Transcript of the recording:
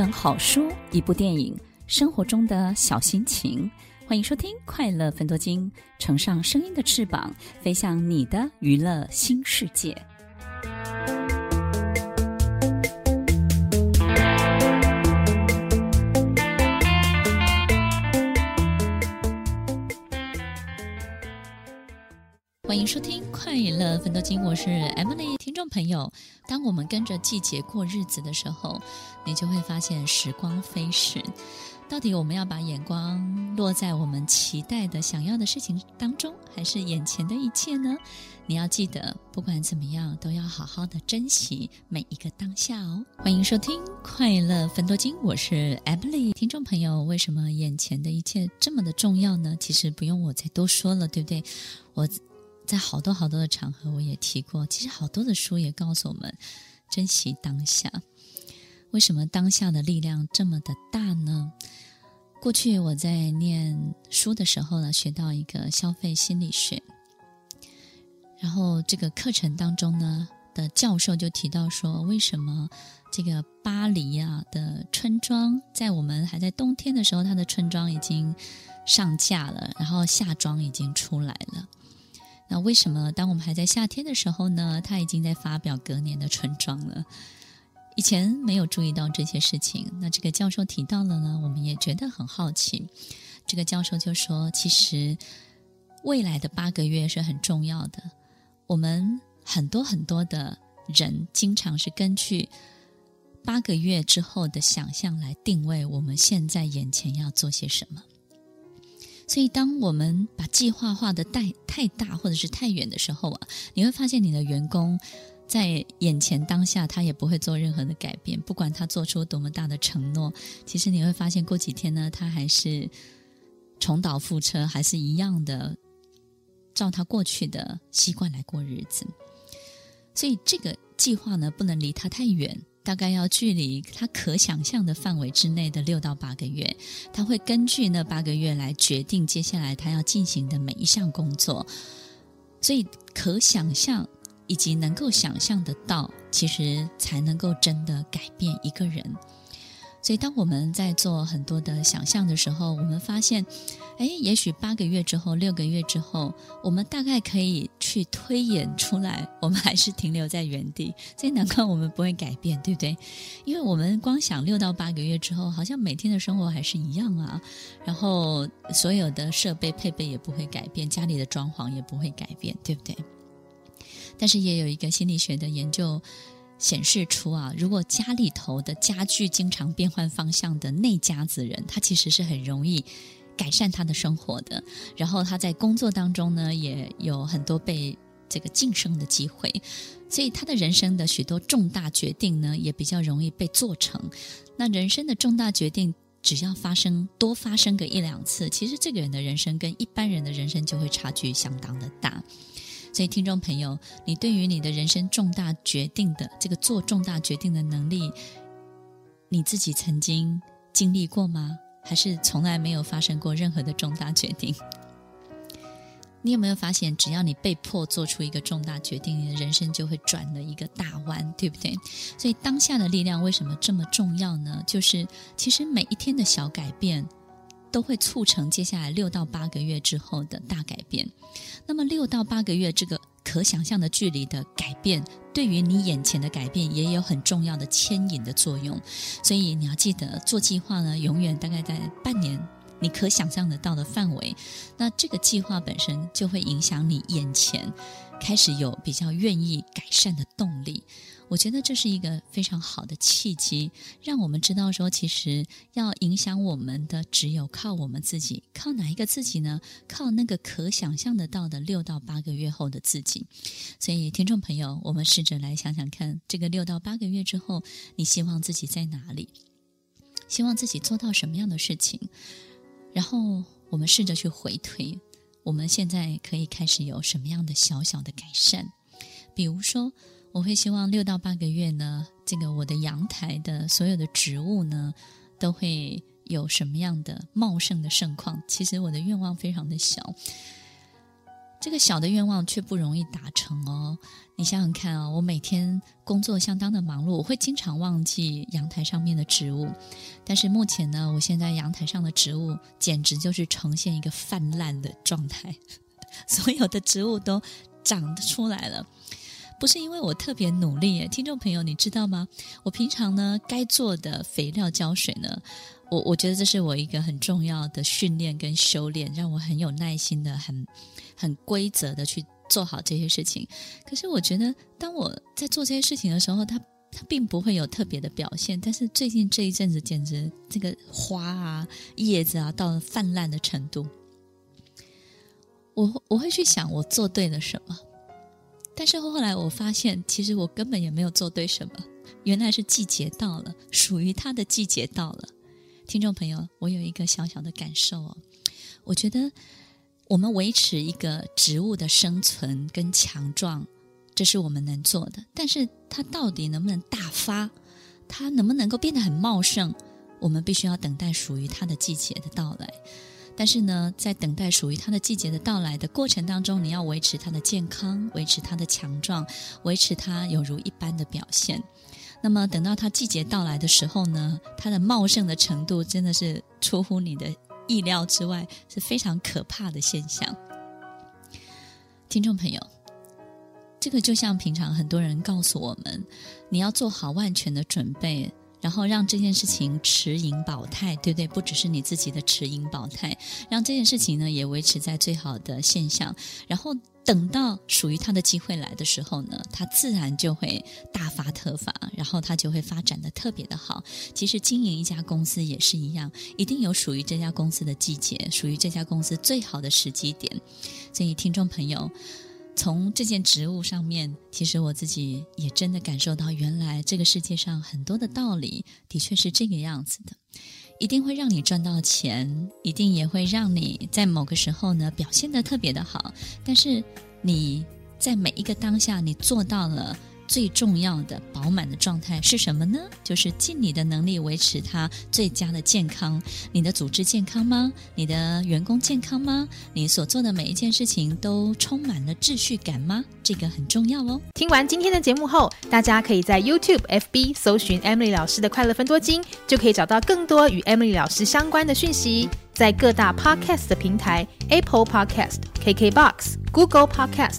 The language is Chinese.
本好书，一部电影，生活中的小心情。欢迎收听《快乐分多金》，乘上声音的翅膀，飞向你的娱乐新世界。欢迎收听《快乐芬多精》，我是 Emily。听众朋友，当我们跟着季节过日子的时候，你就会发现时光飞逝。到底我们要把眼光落在我们期待的、想要的事情当中，还是眼前的一切呢？你要记得，不管怎么样，都要好好的珍惜每一个当下哦。欢迎收听《快乐芬多金》，我是 Emily。听众朋友，为什么眼前的一切这么的重要呢？其实不用我再多说了，对不对？我。在好多好多的场合，我也提过。其实好多的书也告诉我们，珍惜当下。为什么当下的力量这么的大呢？过去我在念书的时候呢，学到一个消费心理学，然后这个课程当中呢的教授就提到说，为什么这个巴黎啊的春装，在我们还在冬天的时候，它的春装已经上架了，然后夏装已经出来了。那为什么当我们还在夏天的时候呢？他已经在发表隔年的春装了。以前没有注意到这些事情。那这个教授提到了呢，我们也觉得很好奇。这个教授就说：“其实未来的八个月是很重要的。我们很多很多的人，经常是根据八个月之后的想象来定位我们现在眼前要做些什么。”所以，当我们把计划画得太太大或者是太远的时候啊，你会发现你的员工在眼前当下，他也不会做任何的改变。不管他做出多么大的承诺，其实你会发现过几天呢，他还是重蹈覆辙，还是一样的照他过去的习惯来过日子。所以，这个计划呢，不能离他太远。大概要距离他可想象的范围之内的六到八个月，他会根据那八个月来决定接下来他要进行的每一项工作。所以，可想象以及能够想象得到，其实才能够真的改变一个人。所以，当我们在做很多的想象的时候，我们发现，哎，也许八个月之后、六个月之后，我们大概可以去推演出来，我们还是停留在原地。所以，难怪我们不会改变，对不对？因为我们光想六到八个月之后，好像每天的生活还是一样啊。然后，所有的设备配备也不会改变，家里的装潢也不会改变，对不对？但是，也有一个心理学的研究。显示出啊，如果家里头的家具经常变换方向的那家子人，他其实是很容易改善他的生活的。然后他在工作当中呢，也有很多被这个晋升的机会，所以他的人生的许多重大决定呢，也比较容易被做成。那人生的重大决定，只要发生多发生个一两次，其实这个人的人生跟一般人的人生就会差距相当的大。所以，听众朋友，你对于你的人生重大决定的这个做重大决定的能力，你自己曾经经历过吗？还是从来没有发生过任何的重大决定？你有没有发现，只要你被迫做出一个重大决定，你的人生就会转了一个大弯，对不对？所以，当下的力量为什么这么重要呢？就是其实每一天的小改变。都会促成接下来六到八个月之后的大改变。那么六到八个月这个可想象的距离的改变，对于你眼前的改变也有很重要的牵引的作用。所以你要记得做计划呢，永远大概在半年你可想象得到的范围。那这个计划本身就会影响你眼前开始有比较愿意改善的动力。我觉得这是一个非常好的契机，让我们知道说，其实要影响我们的只有靠我们自己。靠哪一个自己呢？靠那个可想象得到的六到八个月后的自己。所以，听众朋友，我们试着来想想看，这个六到八个月之后，你希望自己在哪里？希望自己做到什么样的事情？然后，我们试着去回推，我们现在可以开始有什么样的小小的改善？比如说。我会希望六到八个月呢，这个我的阳台的所有的植物呢，都会有什么样的茂盛的盛况？其实我的愿望非常的小，这个小的愿望却不容易达成哦。你想想看啊、我每天工作相当的忙碌，我会经常忘记阳台上面的植物。但是目前呢，我现在阳台上的植物简直就是呈现一个泛滥的状态，所有的植物都长得出来了。不是因为我特别努力耶，听众朋友，你知道吗？我平常呢，该做的肥料浇水呢，我我觉得这是我一个很重要的训练跟修炼，让我很有耐心的、很很规则的去做好这些事情。可是我觉得，当我在做这些事情的时候，它它并不会有特别的表现。但是最近这一阵子，简直这个花啊、叶子啊，到了泛滥的程度，我我会去想，我做对了什么。但是后来我发现，其实我根本也没有做对什么。原来是季节到了，属于它的季节到了。听众朋友，我有一个小小的感受哦，我觉得我们维持一个植物的生存跟强壮，这是我们能做的。但是它到底能不能大发，它能不能够变得很茂盛，我们必须要等待属于它的季节的到来。但是呢，在等待属于它的季节的到来的过程当中，你要维持它的健康，维持它的强壮，维持它有如一般的表现。那么等到它季节到来的时候呢，它的茂盛的程度真的是出乎你的意料之外，是非常可怕的现象。听众朋友，这个就像平常很多人告诉我们，你要做好万全的准备。然后让这件事情持盈保泰，对不对？不只是你自己的持盈保泰，让这件事情呢也维持在最好的现象。然后等到属于他的机会来的时候呢，他自然就会大发特发，然后他就会发展的特别的好。其实经营一家公司也是一样，一定有属于这家公司的季节，属于这家公司最好的时机点。所以，听众朋友。从这件植物上面，其实我自己也真的感受到，原来这个世界上很多的道理的确是这个样子的，一定会让你赚到钱，一定也会让你在某个时候呢表现的特别的好。但是你在每一个当下，你做到了。最重要的饱满的状态是什么呢？就是尽你的能力维持它最佳的健康。你的组织健康吗？你的员工健康吗？你所做的每一件事情都充满了秩序感吗？这个很重要哦。听完今天的节目后，大家可以在 YouTube、FB 搜寻 Emily 老师的快乐分多金，就可以找到更多与 Emily 老师相关的讯息。在各大 Podcast 的平台，Apple Podcast、KKBox、Google Podcast、